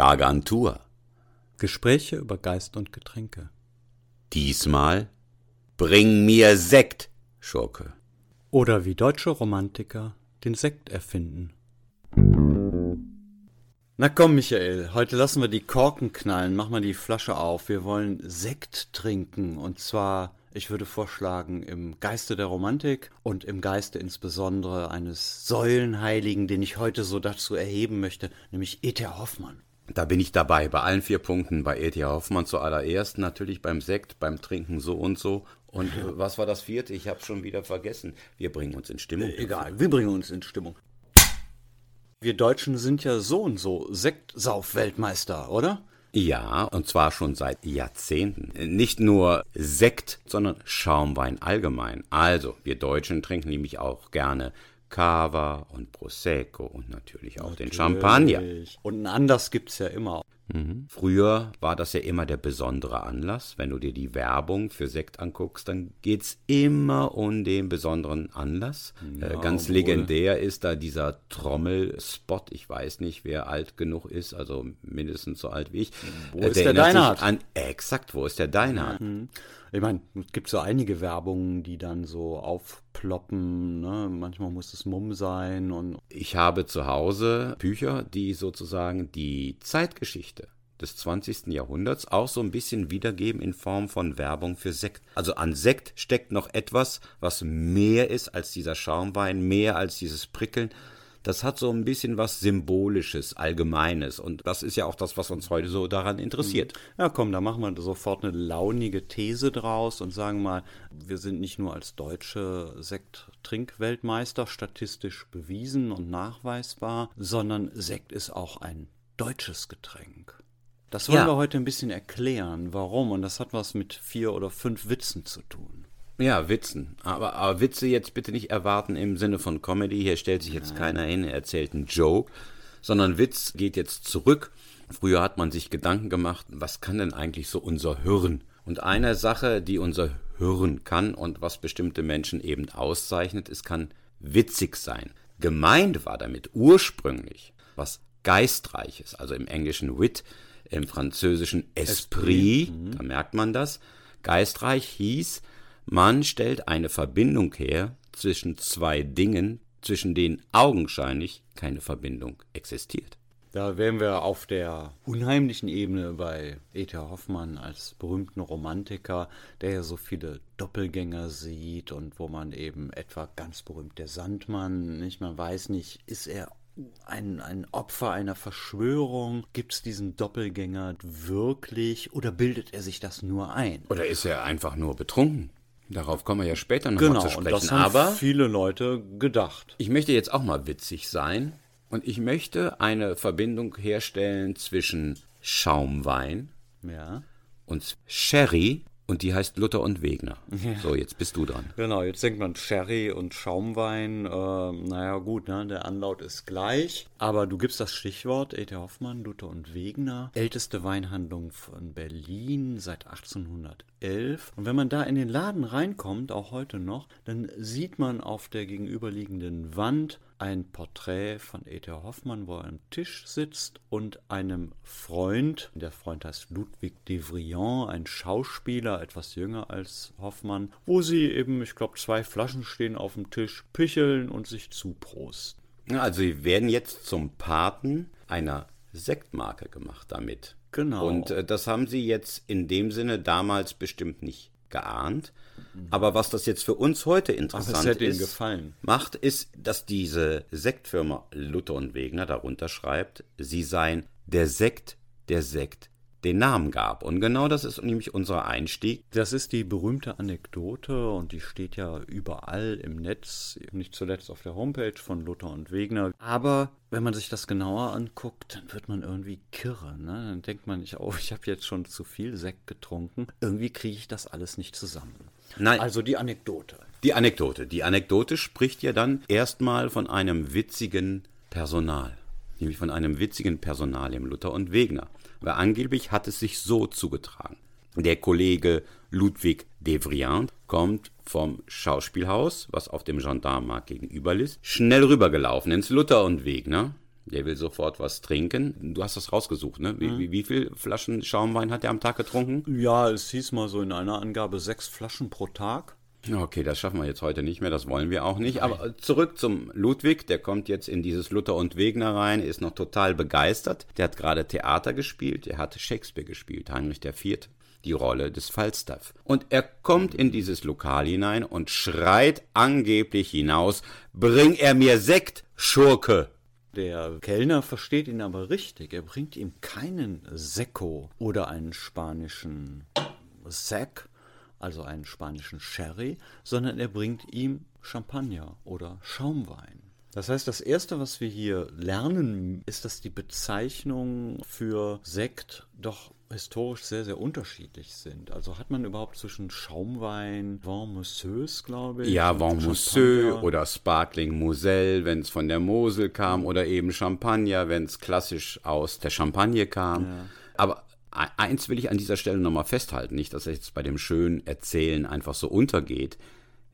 Gargantur. Gespräche über Geist und Getränke. Diesmal Bring mir Sekt, Schurke. Oder wie deutsche Romantiker den Sekt erfinden. Na komm, Michael, heute lassen wir die Korken knallen, mach mal die Flasche auf. Wir wollen Sekt trinken und zwar, ich würde vorschlagen, im Geiste der Romantik und im Geiste insbesondere eines Säulenheiligen, den ich heute so dazu erheben möchte, nämlich E.T. Hoffmann. Da bin ich dabei, bei allen vier Punkten. Bei E.T. Hoffmann zuallererst, natürlich beim Sekt, beim Trinken so und so. Und äh, was war das vierte? Ich habe schon wieder vergessen. Wir bringen uns in Stimmung. Äh, egal, wir bringen uns in Stimmung. Wir Deutschen sind ja so und so Sektsauf-Weltmeister, oder? Ja, und zwar schon seit Jahrzehnten. Nicht nur Sekt, sondern Schaumwein allgemein. Also, wir Deutschen trinken nämlich auch gerne Cava und Prosecco und natürlich auch natürlich. den Champagner. Und einen Anlass gibt es ja immer. Mhm. Früher war das ja immer der besondere Anlass. Wenn du dir die Werbung für Sekt anguckst, dann geht es immer um den besonderen Anlass. Ja, äh, ganz wohl. legendär ist da dieser Trommelspot. Ich weiß nicht, wer alt genug ist, also mindestens so alt wie ich. Wo äh, ist der Deinhardt? An, exakt, wo ist der Deinhardt? Mhm. Ich meine, es gibt so einige Werbungen, die dann so aufploppen. Ne? Manchmal muss es Mumm sein. Und ich habe zu Hause Bücher, die sozusagen die Zeitgeschichte des 20. Jahrhunderts auch so ein bisschen wiedergeben in Form von Werbung für Sekt. Also an Sekt steckt noch etwas, was mehr ist als dieser Schaumwein, mehr als dieses Prickeln, das hat so ein bisschen was Symbolisches, Allgemeines. Und das ist ja auch das, was uns heute so daran interessiert. Ja, komm, da machen wir sofort eine launige These draus und sagen mal, wir sind nicht nur als deutsche Sekt-Trinkweltmeister statistisch bewiesen und nachweisbar, sondern Sekt ist auch ein deutsches Getränk. Das wollen ja. wir heute ein bisschen erklären, warum. Und das hat was mit vier oder fünf Witzen zu tun. Ja, Witzen. Aber, aber, Witze jetzt bitte nicht erwarten im Sinne von Comedy. Hier stellt sich jetzt Nein. keiner hin, er erzählt einen Joke, sondern Witz geht jetzt zurück. Früher hat man sich Gedanken gemacht, was kann denn eigentlich so unser Hirn? Und eine Sache, die unser Hirn kann und was bestimmte Menschen eben auszeichnet, es kann witzig sein. Gemeint war damit ursprünglich was Geistreiches, also im Englischen Wit, im Französischen Esprit, Esprit. Mhm. da merkt man das. Geistreich hieß, man stellt eine Verbindung her zwischen zwei Dingen, zwischen denen augenscheinlich keine Verbindung existiert. Da wären wir auf der unheimlichen Ebene bei E.T. Hoffmann als berühmten Romantiker, der ja so viele Doppelgänger sieht und wo man eben etwa ganz berühmt der Sandmann, nicht? Man weiß nicht, ist er ein, ein Opfer einer Verschwörung? Gibt es diesen Doppelgänger wirklich oder bildet er sich das nur ein? Oder ist er einfach nur betrunken? Darauf kommen wir ja später noch genau, mal zu sprechen. Und das haben Aber viele Leute gedacht. Ich möchte jetzt auch mal witzig sein und ich möchte eine Verbindung herstellen zwischen Schaumwein ja. und Sherry und die heißt Luther und Wegner. Ja. So, jetzt bist du dran. Genau, jetzt denkt man Sherry und Schaumwein. Äh, naja, gut, ne, der Anlaut ist gleich. Aber du gibst das Stichwort E.T. Hoffmann, Luther und Wegner. Älteste Weinhandlung von Berlin seit 1811. Und wenn man da in den Laden reinkommt, auch heute noch, dann sieht man auf der gegenüberliegenden Wand ein Porträt von E.T. Hoffmann, wo er am Tisch sitzt und einem Freund, der Freund heißt Ludwig de Vriand, ein Schauspieler, etwas jünger als Hoffmann, wo sie eben, ich glaube, zwei Flaschen stehen auf dem Tisch, picheln und sich zuprosten. Also sie werden jetzt zum Paten einer Sektmarke gemacht damit. Genau. Und äh, das haben sie jetzt in dem Sinne damals bestimmt nicht geahnt. Aber was das jetzt für uns heute interessant Ach, ist, macht, ist, dass diese Sektfirma Luther und Wegner darunter schreibt, sie seien der Sekt, der Sekt den Namen gab. Und genau das ist nämlich unser Einstieg. Das ist die berühmte Anekdote und die steht ja überall im Netz, nicht zuletzt auf der Homepage von Luther und Wegner. Aber wenn man sich das genauer anguckt, dann wird man irgendwie kirre. Ne? Dann denkt man nicht, oh, ich habe jetzt schon zu viel Sekt getrunken. Irgendwie kriege ich das alles nicht zusammen. Nein. Also die Anekdote. Die Anekdote. Die Anekdote spricht ja dann erstmal von einem witzigen Personal. Nämlich von einem witzigen Personal im Luther und Wegner. Weil angeblich hat es sich so zugetragen. Der Kollege Ludwig Devriand kommt vom Schauspielhaus, was auf dem Gendarmenmarkt gegenüber ist, schnell rübergelaufen ins Luther und Wegner. Der will sofort was trinken. Du hast das rausgesucht, ne? Wie, wie, wie viel Flaschen Schaumwein hat er am Tag getrunken? Ja, es hieß mal so in einer Angabe sechs Flaschen pro Tag. Okay, das schaffen wir jetzt heute nicht mehr, das wollen wir auch nicht. Aber zurück zum Ludwig, der kommt jetzt in dieses Luther und Wegner rein, ist noch total begeistert. Der hat gerade Theater gespielt, er hat Shakespeare gespielt, Heinrich IV die Rolle des Falstaff. Und er kommt in dieses Lokal hinein und schreit angeblich hinaus, bring er mir Sekt, Schurke. Der Kellner versteht ihn aber richtig. Er bringt ihm keinen Sekko oder einen spanischen Sek, also einen spanischen Sherry, sondern er bringt ihm Champagner oder Schaumwein. Das heißt, das Erste, was wir hier lernen, ist, dass die Bezeichnungen für Sekt doch historisch sehr, sehr unterschiedlich sind. Also hat man überhaupt zwischen Schaumwein, Vin Mosseuse, glaube ich. Ja, Vin Mousseux oder Sparkling Moselle, wenn es von der Mosel kam, oder eben Champagner, wenn es klassisch aus der Champagne kam. Ja. Aber eins will ich an dieser Stelle nochmal festhalten, nicht, dass es jetzt bei dem schönen Erzählen einfach so untergeht.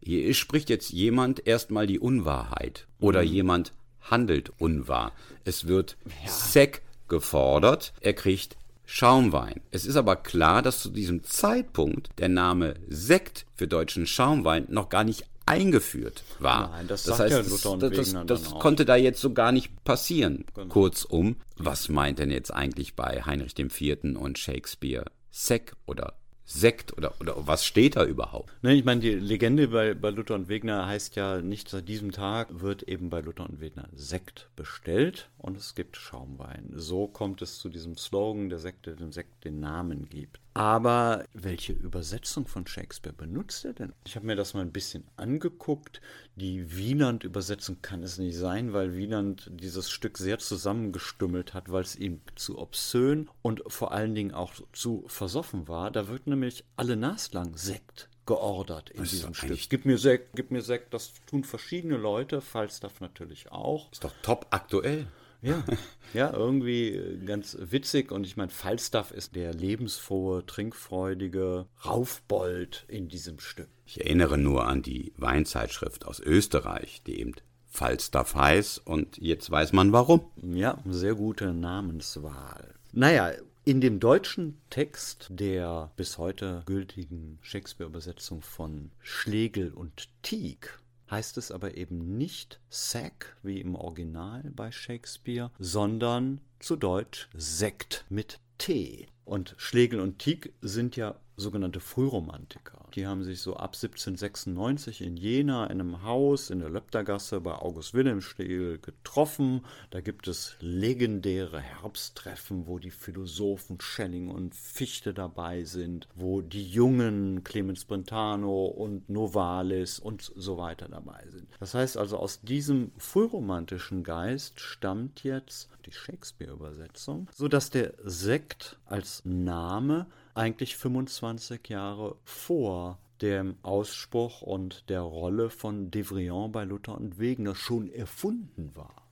Hier spricht jetzt jemand erstmal die Unwahrheit oder mhm. jemand handelt unwahr. Es wird ja. Sek gefordert, er kriegt Schaumwein. Es ist aber klar, dass zu diesem Zeitpunkt der Name Sekt für deutschen Schaumwein noch gar nicht eingeführt war. Nein, das, das heißt, ja Luther und das, das, das konnte da jetzt so gar nicht passieren. Genau. Kurzum, was meint denn jetzt eigentlich bei Heinrich IV. und Shakespeare Sek oder Sekt oder, oder was steht da überhaupt? Ne, ich meine, die Legende bei, bei Luther und Wegner heißt ja, nicht seit diesem Tag wird eben bei Luther und Wegner Sekt bestellt und es gibt Schaumwein. So kommt es zu diesem Slogan, der Sekt, der dem Sekt den Namen gibt. Aber welche Übersetzung von Shakespeare benutzt er denn? Ich habe mir das mal ein bisschen angeguckt. Die Wieland-Übersetzung kann es nicht sein, weil Wieland dieses Stück sehr zusammengestümmelt hat, weil es ihm zu obszön und vor allen Dingen auch zu versoffen war. Da wird nämlich alle naslang Sekt geordert in diesem Stück. Gib mir Sekt, gib mir Sekt, das tun verschiedene Leute, Falstaff natürlich auch. Ist doch top aktuell. Ja, ja, irgendwie ganz witzig. Und ich meine, Falstaff ist der lebensfrohe, trinkfreudige Raufbold in diesem Stück. Ich erinnere nur an die Weinzeitschrift aus Österreich, die eben Falstaff heißt. Und jetzt weiß man warum. Ja, sehr gute Namenswahl. Naja, in dem deutschen Text der bis heute gültigen Shakespeare-Übersetzung von Schlegel und Tieck heißt es aber eben nicht Sack wie im Original bei Shakespeare, sondern zu Deutsch Sekt mit T. Und Schlegel und Tieck sind ja sogenannte Frühromantiker. Die haben sich so ab 1796 in Jena in einem Haus in der Löptergasse bei August Wilhelm Schlegel getroffen. Da gibt es legendäre Herbsttreffen, wo die Philosophen Schelling und Fichte dabei sind, wo die jungen Clemens Brentano und Novalis und so weiter dabei sind. Das heißt also, aus diesem frühromantischen Geist stammt jetzt die Shakespeare-Übersetzung, sodass der Sekt als Name eigentlich 25 Jahre vor dem Ausspruch und der Rolle von Devrian bei Luther und Wegener schon erfunden war.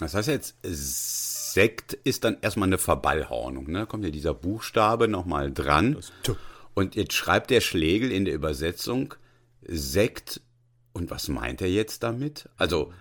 Das heißt jetzt, Sekt ist dann erstmal eine Verballhornung. Ne? Kommt ja dieser Buchstabe nochmal dran. Und jetzt schreibt der Schlegel in der Übersetzung Sekt. Und was meint er jetzt damit? Also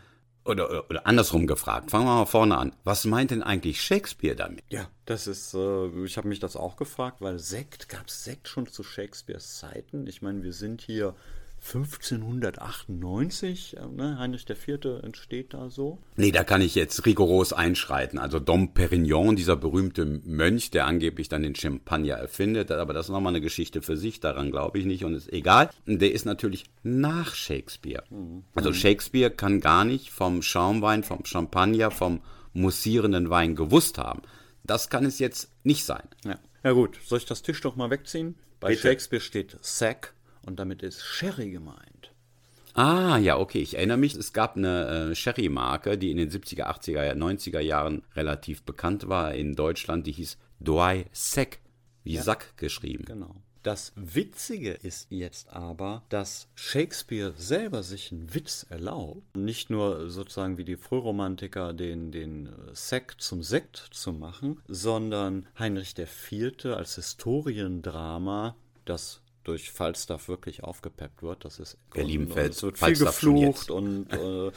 oder, oder, andersrum gefragt, fangen wir mal vorne an. Was meint denn eigentlich Shakespeare damit? Ja, das ist, äh, ich habe mich das auch gefragt, weil Sekt, gab es Sekt schon zu Shakespeares Zeiten? Ich meine, wir sind hier 1598, äh, ne, Heinrich IV. entsteht da so. Nee, da kann ich jetzt rigoros einschreiten. Also Dom Perignon, dieser berühmte Mönch, der angeblich dann den Champagner erfindet, aber das ist nochmal eine Geschichte für sich, daran glaube ich nicht und ist egal. Der ist natürlich nach Shakespeare. Mhm. Also Shakespeare kann gar nicht vom Schaumwein, vom Champagner, vom mussierenden Wein gewusst haben. Das kann es jetzt nicht sein. Ja, ja gut, soll ich das Tisch doch mal wegziehen? Bei Bitte. Shakespeare steht Sack und damit ist Sherry gemeint. Ah, ja, okay. Ich erinnere mich, es gab eine äh, Sherry-Marke, die in den 70er, 80er, 90er Jahren relativ bekannt war in Deutschland. Die hieß Dry Sec, wie ja. Sack geschrieben. Genau. Das Witzige ist jetzt aber, dass Shakespeare selber sich einen Witz erlaubt, nicht nur sozusagen wie die Frühromantiker den, den Sekt zum Sekt zu machen, sondern Heinrich IV. als Historiendrama das durch Falstaff wirklich aufgepeppt wird. Das ist Berlin fällt. Es wird viel geflucht und äh,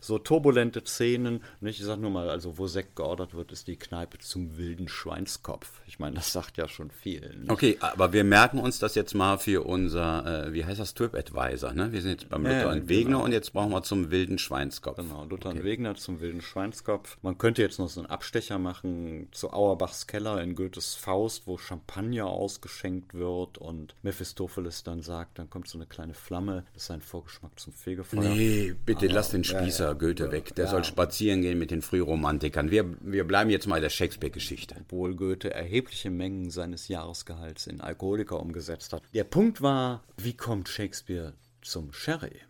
so turbulente Szenen. Nicht, ich sag nur mal, also wo Sekt geordert wird, ist die Kneipe zum wilden Schweinskopf. Ich meine, das sagt ja schon viel. Nicht? Okay, aber wir merken uns das jetzt mal für unser, äh, wie heißt das, TripAdvisor. Ne? Wir sind jetzt beim Luther ja, und Wegner genau. und jetzt brauchen wir zum wilden Schweinskopf. Genau, Luther okay. und Wegner zum wilden Schweinskopf. Man könnte jetzt noch so einen Abstecher machen zu Auerbachs Keller in Goethes Faust, wo Champagner ausgeschenkt wird und Mephistopheles dann sagt, dann kommt so eine kleine Flamme, das ist ein Vorgeschmack zum Fegefeuer. Nee, bitte Aber, lass den Spießer ja, ja, Goethe weg. Der ja. soll spazieren gehen mit den Frühromantikern. Wir, wir bleiben jetzt mal der Shakespeare-Geschichte. Obwohl Goethe erhebliche Mengen seines Jahresgehalts in Alkoholiker umgesetzt hat. Der Punkt war, wie kommt Shakespeare zum Sherry?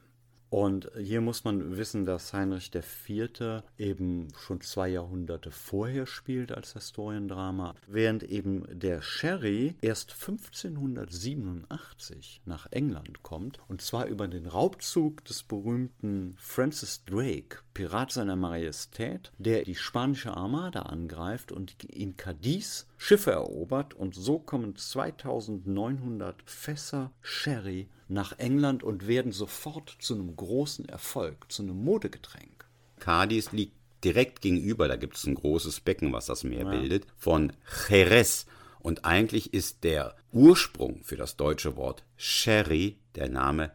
Und hier muss man wissen, dass Heinrich IV. eben schon zwei Jahrhunderte vorher spielt als Historiendrama, während eben der Sherry erst 1587 nach England kommt, und zwar über den Raubzug des berühmten Francis Drake, Pirat seiner Majestät, der die spanische Armada angreift und in Cadiz Schiffe erobert, und so kommen 2900 Fässer Sherry nach England und werden sofort zu einem großen Erfolg, zu einem Modegetränk. Cadiz liegt direkt gegenüber, da gibt es ein großes Becken, was das Meer ja. bildet, von Jerez. Und eigentlich ist der Ursprung für das deutsche Wort Sherry der Name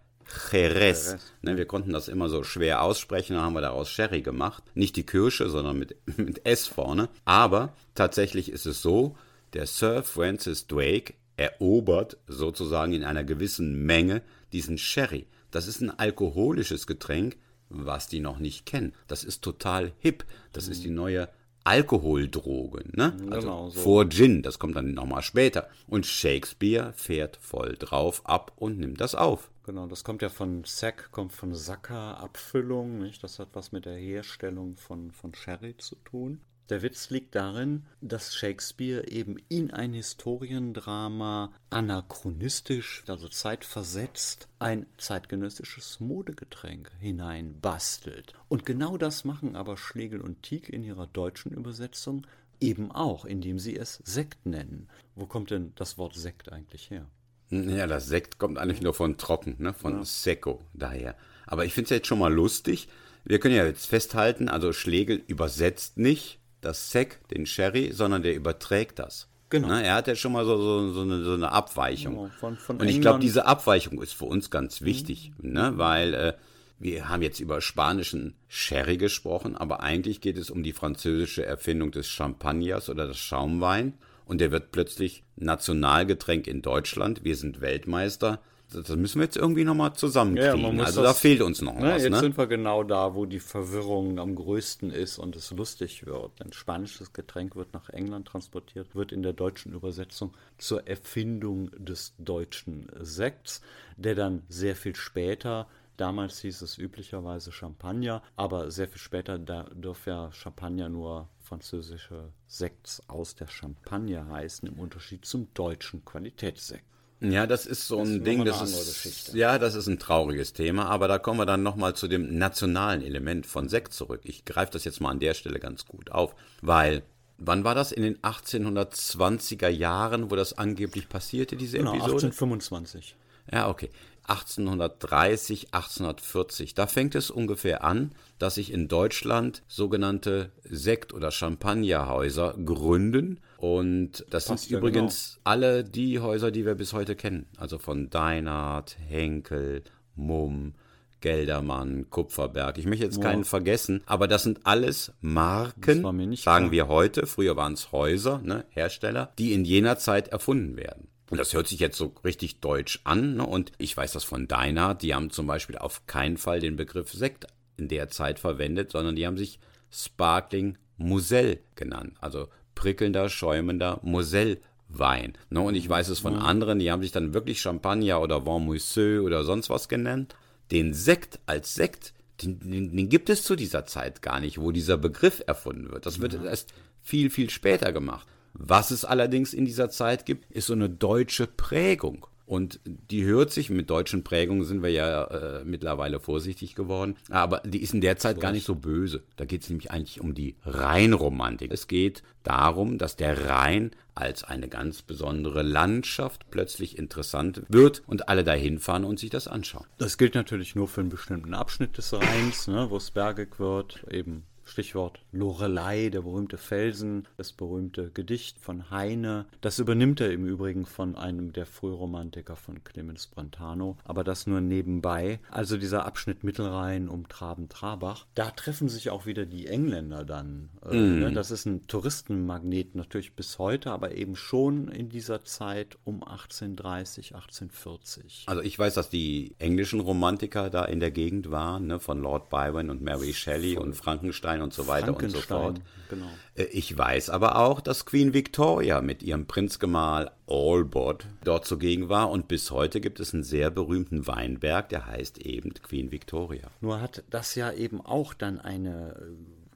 Jerez. Ne, wir konnten das immer so schwer aussprechen, dann haben wir daraus Sherry gemacht. Nicht die Kirsche, sondern mit, mit S vorne. Aber tatsächlich ist es so, der Sir Francis Drake erobert sozusagen in einer gewissen Menge diesen Sherry. Das ist ein alkoholisches Getränk, was die noch nicht kennen. Das ist total hip. Das mhm. ist die neue Alkoholdroge, ne? Also genau, so. vor Gin, das kommt dann nochmal später. Und Shakespeare fährt voll drauf ab und nimmt das auf. Genau, das kommt ja von Sack, kommt von Sacker, Abfüllung, nicht? Das hat was mit der Herstellung von, von Sherry zu tun. Der Witz liegt darin, dass Shakespeare eben in ein Historiendrama anachronistisch, also zeitversetzt, ein zeitgenössisches Modegetränk hineinbastelt. Und genau das machen aber Schlegel und Tieck in ihrer deutschen Übersetzung eben auch, indem sie es Sekt nennen. Wo kommt denn das Wort Sekt eigentlich her? Ja, das Sekt kommt eigentlich nur von trocken, ne? von ja. Secco daher. Aber ich finde es jetzt schon mal lustig. Wir können ja jetzt festhalten, also Schlegel übersetzt nicht, das Sek, den Sherry, sondern der überträgt das. Genau. Na, er hat ja schon mal so, so, so, eine, so eine, Abweichung. Genau, von, von und ich glaube, diese Abweichung ist für uns ganz wichtig, mhm. ne? weil äh, wir haben jetzt über spanischen Sherry gesprochen, aber eigentlich geht es um die französische Erfindung des Champagners oder des Schaumwein. Und der wird plötzlich Nationalgetränk in Deutschland. Wir sind Weltmeister das müssen wir jetzt irgendwie nochmal zusammenkriegen. Ja, also das, da fehlt uns noch ne, was. Jetzt ne? sind wir genau da, wo die Verwirrung am größten ist und es lustig wird. Ein spanisches Getränk wird nach England transportiert, wird in der deutschen Übersetzung zur Erfindung des deutschen Sekts, der dann sehr viel später Damals hieß es üblicherweise Champagner, aber sehr viel später da dürfen ja Champagner nur französische Sekts aus der Champagne heißen, im Unterschied zum deutschen Qualitätssekt. Ja, das ist so ein das Ding, das ist, ja, das ist ein trauriges Thema, aber da kommen wir dann nochmal zu dem nationalen Element von Sekt zurück. Ich greife das jetzt mal an der Stelle ganz gut auf, weil wann war das in den 1820er Jahren, wo das angeblich passierte, diese genau, Episode? 1825. Ja, okay. 1830, 1840. Da fängt es ungefähr an, dass sich in Deutschland sogenannte Sekt- oder Champagnerhäuser gründen und das Passt sind ja übrigens genau. alle die Häuser, die wir bis heute kennen. Also von Deinhardt, Henkel, Mumm, Geldermann, Kupferberg. Ich möchte jetzt keinen ja. vergessen, aber das sind alles Marken, sagen klar. wir heute, früher waren es Häuser, ne, Hersteller, die in jener Zeit erfunden werden. Und das hört sich jetzt so richtig deutsch an. Ne? Und ich weiß das von Deinhardt, die haben zum Beispiel auf keinen Fall den Begriff Sekt in der Zeit verwendet, sondern die haben sich Sparkling Moselle genannt. Also prickelnder, schäumender Moselle-Wein. Ne? Und ich weiß es von anderen, die haben sich dann wirklich Champagner oder Vin Mousseux oder sonst was genannt. Den Sekt als Sekt, den, den, den, gibt es zu dieser Zeit gar nicht, wo dieser Begriff erfunden wird. Das wird ja. erst viel, viel später gemacht. Was es allerdings in dieser Zeit gibt, ist so eine deutsche Prägung. Und die hört sich, mit deutschen Prägungen sind wir ja äh, mittlerweile vorsichtig geworden, aber die ist in der Zeit gar nicht so böse. Da geht es nämlich eigentlich um die Rheinromantik. Es geht darum, dass der Rhein als eine ganz besondere Landschaft plötzlich interessant wird und alle dahin fahren und sich das anschauen. Das gilt natürlich nur für einen bestimmten Abschnitt des Rheins, ne, wo es bergig wird, eben Stichwort Lorelei, der berühmte Felsen, das berühmte Gedicht von Heine. Das übernimmt er im Übrigen von einem der Frühromantiker von Clemens Brentano, aber das nur nebenbei. Also dieser Abschnitt Mittelrhein um Traben-Trabach. Da treffen sich auch wieder die Engländer dann. Mm. Das ist ein Touristenmagnet natürlich bis heute, aber eben schon in dieser Zeit um 1830, 1840. Also ich weiß, dass die englischen Romantiker da in der Gegend waren, ne, von Lord Byron und Mary Shelley Voll. und Frankenstein Frankenstein und so weiter und so fort. Genau. Äh, ich weiß aber auch, dass Queen Victoria mit ihrem Prinzgemahl Albert dort zugegen war und bis heute gibt es einen sehr berühmten Weinberg, der heißt eben Queen Victoria. Nur hat das ja eben auch dann eine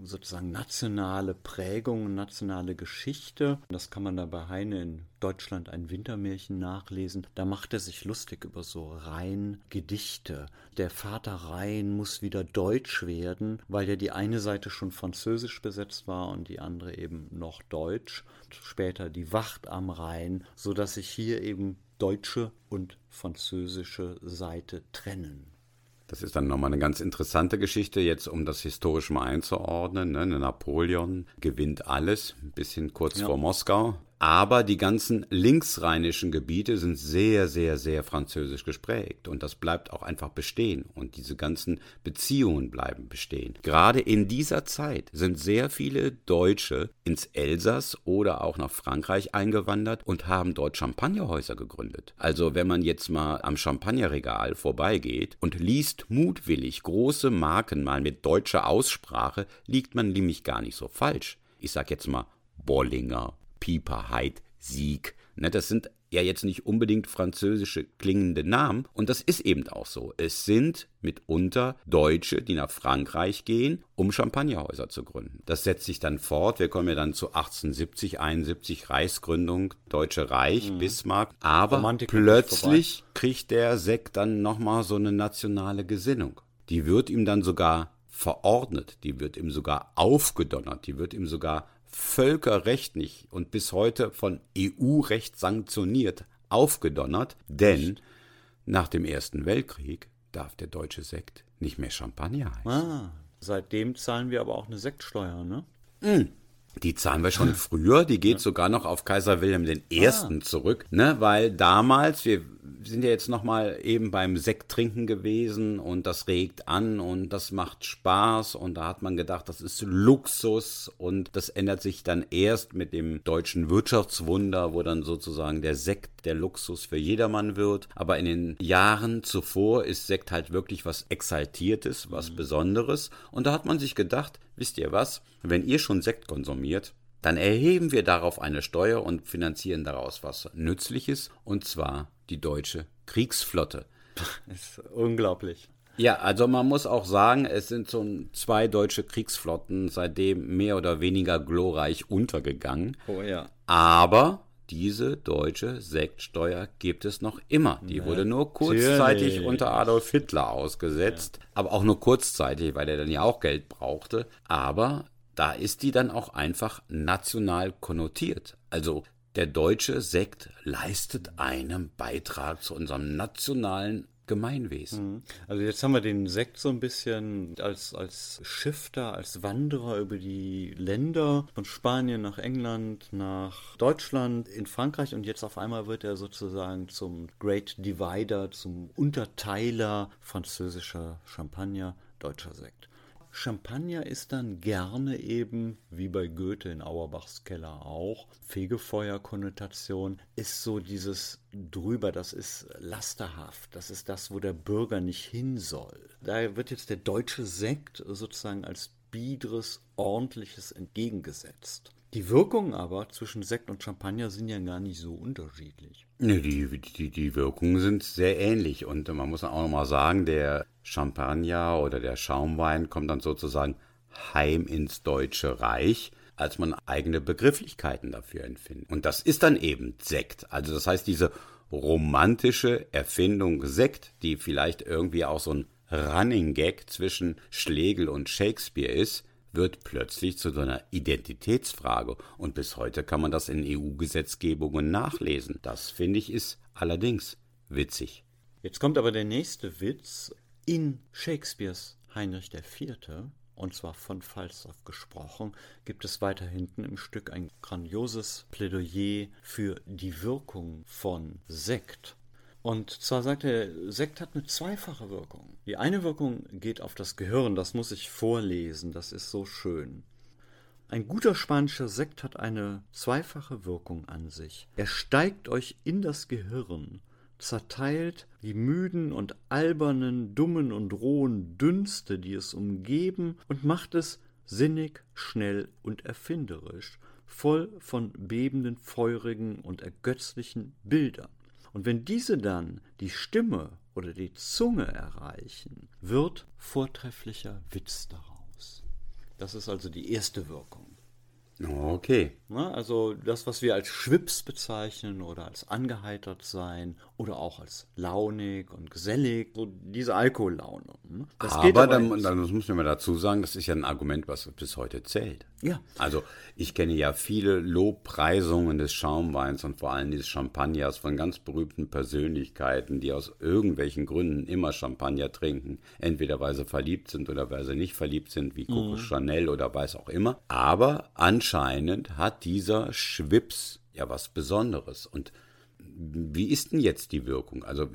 sozusagen nationale Prägung, nationale Geschichte. Das kann man da bei Heine in Deutschland ein Wintermärchen nachlesen. Da macht er sich lustig über so Rhein-Gedichte. Der Vater Rhein muss wieder deutsch werden, weil ja die eine Seite schon französisch besetzt war und die andere eben noch deutsch. Später die Wacht am Rhein, sodass sich hier eben deutsche und französische Seite trennen. Das ist dann nochmal eine ganz interessante Geschichte, jetzt um das historisch mal einzuordnen. Ne? Napoleon gewinnt alles, ein bisschen kurz ja. vor Moskau. Aber die ganzen linksrheinischen Gebiete sind sehr, sehr, sehr französisch gesprägt. Und das bleibt auch einfach bestehen. Und diese ganzen Beziehungen bleiben bestehen. Gerade in dieser Zeit sind sehr viele Deutsche ins Elsass oder auch nach Frankreich eingewandert und haben dort Champagnerhäuser gegründet. Also wenn man jetzt mal am Champagnerregal vorbeigeht und liest mutwillig große Marken mal mit deutscher Aussprache, liegt man nämlich gar nicht so falsch. Ich sag jetzt mal Bollinger, Pieper, Heid, Sieg. Ne, das sind ja jetzt nicht unbedingt französische klingende Namen. Und das ist eben auch so. Es sind mitunter Deutsche, die nach Frankreich gehen, um Champagnerhäuser zu gründen. Das setzt sich dann fort. Wir kommen ja dann zu 1870, 71 Reichsgründung, Deutsche Reich, mhm. Bismarck. Aber Romantik plötzlich kriegt der Sekt dann nochmal so eine nationale Gesinnung. Die wird ihm dann sogar verordnet, die wird ihm sogar aufgedonnert, die wird ihm sogar völkerrechtlich und bis heute von EU-Recht sanktioniert aufgedonnert, denn nach dem Ersten Weltkrieg darf der deutsche Sekt nicht mehr Champagner heißen. Ah, seitdem zahlen wir aber auch eine Sektsteuer, ne? Mm. Die zahlen wir schon früher, die geht ja. sogar noch auf Kaiser Wilhelm I. Ah. zurück, ne, weil damals, wir sind ja jetzt nochmal eben beim Sekttrinken gewesen und das regt an und das macht Spaß und da hat man gedacht, das ist Luxus und das ändert sich dann erst mit dem deutschen Wirtschaftswunder, wo dann sozusagen der Sekt der Luxus für jedermann wird. Aber in den Jahren zuvor ist Sekt halt wirklich was Exaltiertes, was mhm. Besonderes und da hat man sich gedacht, wisst ihr was, wenn ihr schon Sekt konsumiert, dann erheben wir darauf eine Steuer und finanzieren daraus was Nützliches, und zwar die deutsche Kriegsflotte. Das ist unglaublich. Ja, also man muss auch sagen, es sind so zwei deutsche Kriegsflotten seitdem mehr oder weniger glorreich untergegangen. Oh ja. Aber diese deutsche Sektsteuer gibt es noch immer. Die wurde nur kurzzeitig Natürlich. unter Adolf Hitler ausgesetzt, ja. aber auch nur kurzzeitig, weil er dann ja auch Geld brauchte. Aber da ist die dann auch einfach national konnotiert. Also der deutsche Sekt leistet einen Beitrag zu unserem nationalen Gemeinwesen. Mhm. Also jetzt haben wir den Sekt so ein bisschen als, als Shifter, als Wanderer über die Länder von Spanien nach England, nach Deutschland, in Frankreich und jetzt auf einmal wird er sozusagen zum Great Divider, zum Unterteiler französischer Champagner, deutscher Sekt. Champagner ist dann gerne eben, wie bei Goethe in Auerbachs Keller auch, Fegefeuerkonnotation, ist so dieses drüber, das ist lasterhaft, das ist das, wo der Bürger nicht hin soll. Da wird jetzt der deutsche Sekt sozusagen als biedres, ordentliches entgegengesetzt. Die Wirkungen aber zwischen Sekt und Champagner sind ja gar nicht so unterschiedlich. Die, die, die Wirkungen sind sehr ähnlich. Und man muss auch nochmal sagen, der Champagner oder der Schaumwein kommt dann sozusagen heim ins Deutsche Reich, als man eigene Begrifflichkeiten dafür empfindet. Und das ist dann eben Sekt. Also das heißt, diese romantische Erfindung Sekt, die vielleicht irgendwie auch so ein Running Gag zwischen Schlegel und Shakespeare ist, wird plötzlich zu so einer Identitätsfrage. Und bis heute kann man das in EU-Gesetzgebungen nachlesen. Das finde ich ist allerdings witzig. Jetzt kommt aber der nächste Witz. In Shakespeares Heinrich IV., und zwar von Falstaff gesprochen, gibt es weiter hinten im Stück ein grandioses Plädoyer für die Wirkung von Sekt. Und zwar sagt er, Sekt hat eine zweifache Wirkung. Die eine Wirkung geht auf das Gehirn, das muss ich vorlesen, das ist so schön. Ein guter spanischer Sekt hat eine zweifache Wirkung an sich. Er steigt euch in das Gehirn, zerteilt die müden und albernen, dummen und rohen Dünste, die es umgeben, und macht es sinnig, schnell und erfinderisch, voll von bebenden, feurigen und ergötzlichen Bildern. Und wenn diese dann die Stimme oder die Zunge erreichen, wird vortrefflicher Witz daraus. Das ist also die erste Wirkung. Okay. Also das, was wir als Schwips bezeichnen oder als angeheitert sein oder auch als launig und gesellig, so diese Alkohollaune. Ne? Das aber, aber dann, dann muss man mal dazu sagen, das ist ja ein Argument, was bis heute zählt. Ja. Also ich kenne ja viele Lobpreisungen des Schaumweins und vor allem des Champagners von ganz berühmten Persönlichkeiten, die aus irgendwelchen Gründen immer Champagner trinken. Entweder weil sie verliebt sind oder weil sie nicht verliebt sind, wie Coco mhm. Chanel oder weiß auch immer. Aber anscheinend hat dieser Schwips ja was Besonderes. Und wie ist denn jetzt die Wirkung? Also,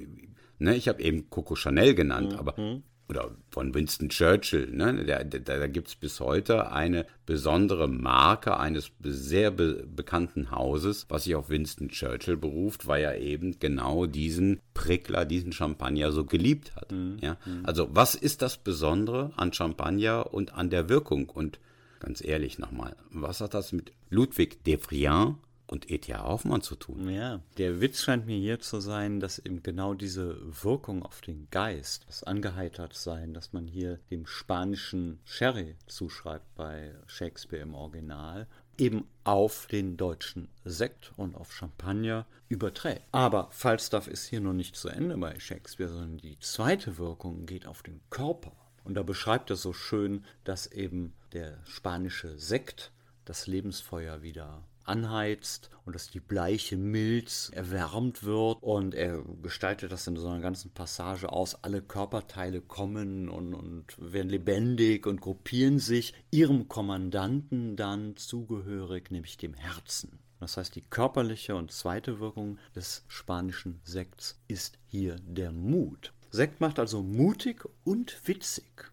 ne, ich habe eben Coco Chanel genannt, mhm. aber oder von Winston Churchill, ne? da, da, da gibt es bis heute eine besondere Marke eines sehr be bekannten Hauses, was sich auf Winston Churchill beruft, weil er eben genau diesen Prickler, diesen Champagner so geliebt hat. Mhm. Ja? Mhm. Also was ist das Besondere an Champagner und an der Wirkung? Und ganz ehrlich nochmal, was hat das mit Ludwig de Friand und E.T.A. Hoffmann zu tun. Ja, der Witz scheint mir hier zu sein, dass eben genau diese Wirkung auf den Geist, das angeheitert sein, dass man hier dem spanischen Sherry zuschreibt bei Shakespeare im Original, eben auf den deutschen Sekt und auf Champagner überträgt. Aber Falstaff ist hier noch nicht zu Ende bei Shakespeare, sondern die zweite Wirkung geht auf den Körper. Und da beschreibt er so schön, dass eben der spanische Sekt das Lebensfeuer wieder anheizt und dass die bleiche Milz erwärmt wird und er gestaltet das in so einer ganzen Passage aus. Alle Körperteile kommen und, und werden lebendig und gruppieren sich ihrem Kommandanten dann zugehörig, nämlich dem Herzen. Das heißt, die körperliche und zweite Wirkung des spanischen Sekts ist hier der Mut. Sekt macht also mutig und witzig.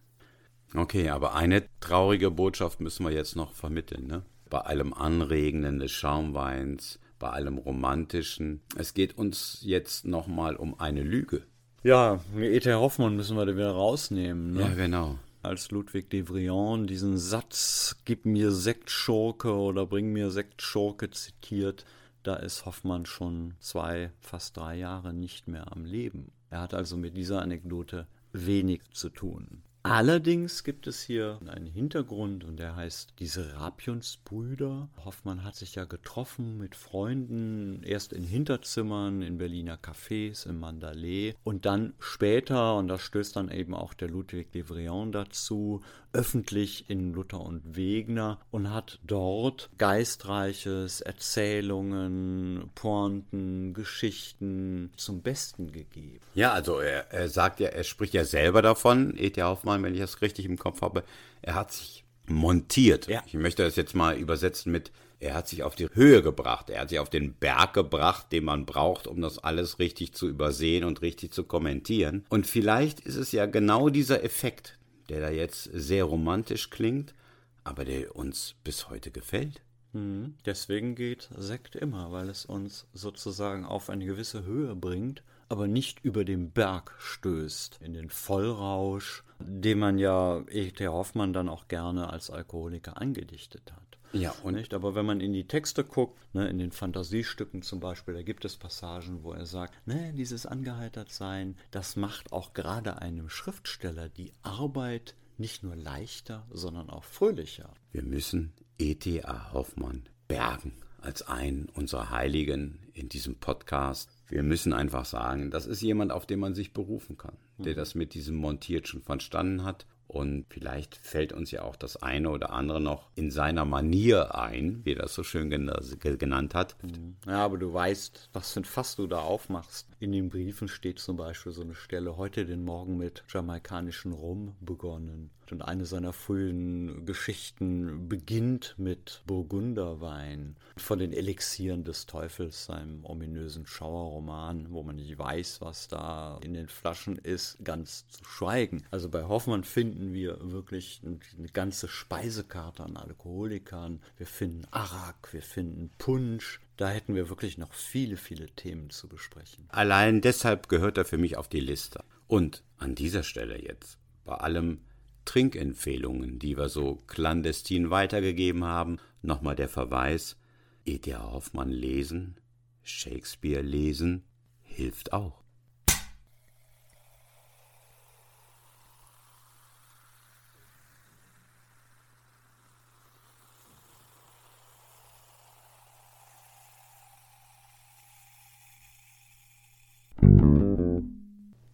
Okay, aber eine traurige Botschaft müssen wir jetzt noch vermitteln, ne? Bei allem Anregenden des Schaumweins, bei allem Romantischen. Es geht uns jetzt nochmal um eine Lüge. Ja, E.T. Hoffmann müssen wir da wieder rausnehmen. Ne? Ja, genau. Als Ludwig de Vriand diesen Satz, gib mir Sektschurke oder bring mir Sektschurke zitiert, da ist Hoffmann schon zwei, fast drei Jahre nicht mehr am Leben. Er hat also mit dieser Anekdote wenig zu tun. Allerdings gibt es hier einen Hintergrund und der heißt die Serapionsbrüder. Hoffmann hat sich ja getroffen mit Freunden, erst in Hinterzimmern, in Berliner Cafés, im Mandalay und dann später, und da stößt dann eben auch der Ludwig de Vriand dazu, öffentlich in Luther und Wegner und hat dort Geistreiches, Erzählungen, Pointen, Geschichten zum Besten gegeben. Ja, also er, er sagt ja, er spricht ja selber davon, E.T. Hoffmann, wenn ich das richtig im Kopf habe, er hat sich montiert. Ja. Ich möchte das jetzt mal übersetzen mit, er hat sich auf die Höhe gebracht, er hat sich auf den Berg gebracht, den man braucht, um das alles richtig zu übersehen und richtig zu kommentieren. Und vielleicht ist es ja genau dieser Effekt, der da jetzt sehr romantisch klingt, aber der uns bis heute gefällt. Mhm. Deswegen geht Sekt immer, weil es uns sozusagen auf eine gewisse Höhe bringt, aber nicht über den Berg stößt, in den Vollrausch, den man ja E.T. Hoffmann dann auch gerne als Alkoholiker angedichtet hat. Ja, und nicht? Aber wenn man in die Texte guckt, ne, in den Fantasiestücken zum Beispiel, da gibt es Passagen, wo er sagt, ne, dieses Angeheitertsein, das macht auch gerade einem Schriftsteller die Arbeit nicht nur leichter, sondern auch fröhlicher. Wir müssen E.T.A. Hoffmann bergen als einen unserer Heiligen in diesem Podcast. wir müssen einfach sagen, das ist jemand, auf den man sich berufen kann, der das mit diesem Montiert schon verstanden hat und vielleicht fällt uns ja auch das eine oder andere noch in seiner Manier ein, wie er das so schön genannt hat. Mhm. Ja, aber du weißt, was für ein Fass du da aufmachst. In den Briefen steht zum Beispiel so eine Stelle, heute den Morgen mit jamaikanischen Rum begonnen. Und eine seiner frühen Geschichten beginnt mit Burgunderwein von den Elixieren des Teufels, seinem ominösen Schauerroman, wo man nicht weiß, was da in den Flaschen ist, ganz zu schweigen. Also bei Hoffmann finden wir wirklich eine ganze Speisekarte an Alkoholikern. Wir finden Arak, wir finden Punsch, da hätten wir wirklich noch viele, viele Themen zu besprechen. Allein deshalb gehört er für mich auf die Liste. Und an dieser Stelle jetzt, bei allem Trinkempfehlungen, die wir so clandestin weitergegeben haben, nochmal der Verweis, E.T.A. Hoffmann lesen, Shakespeare lesen, hilft auch.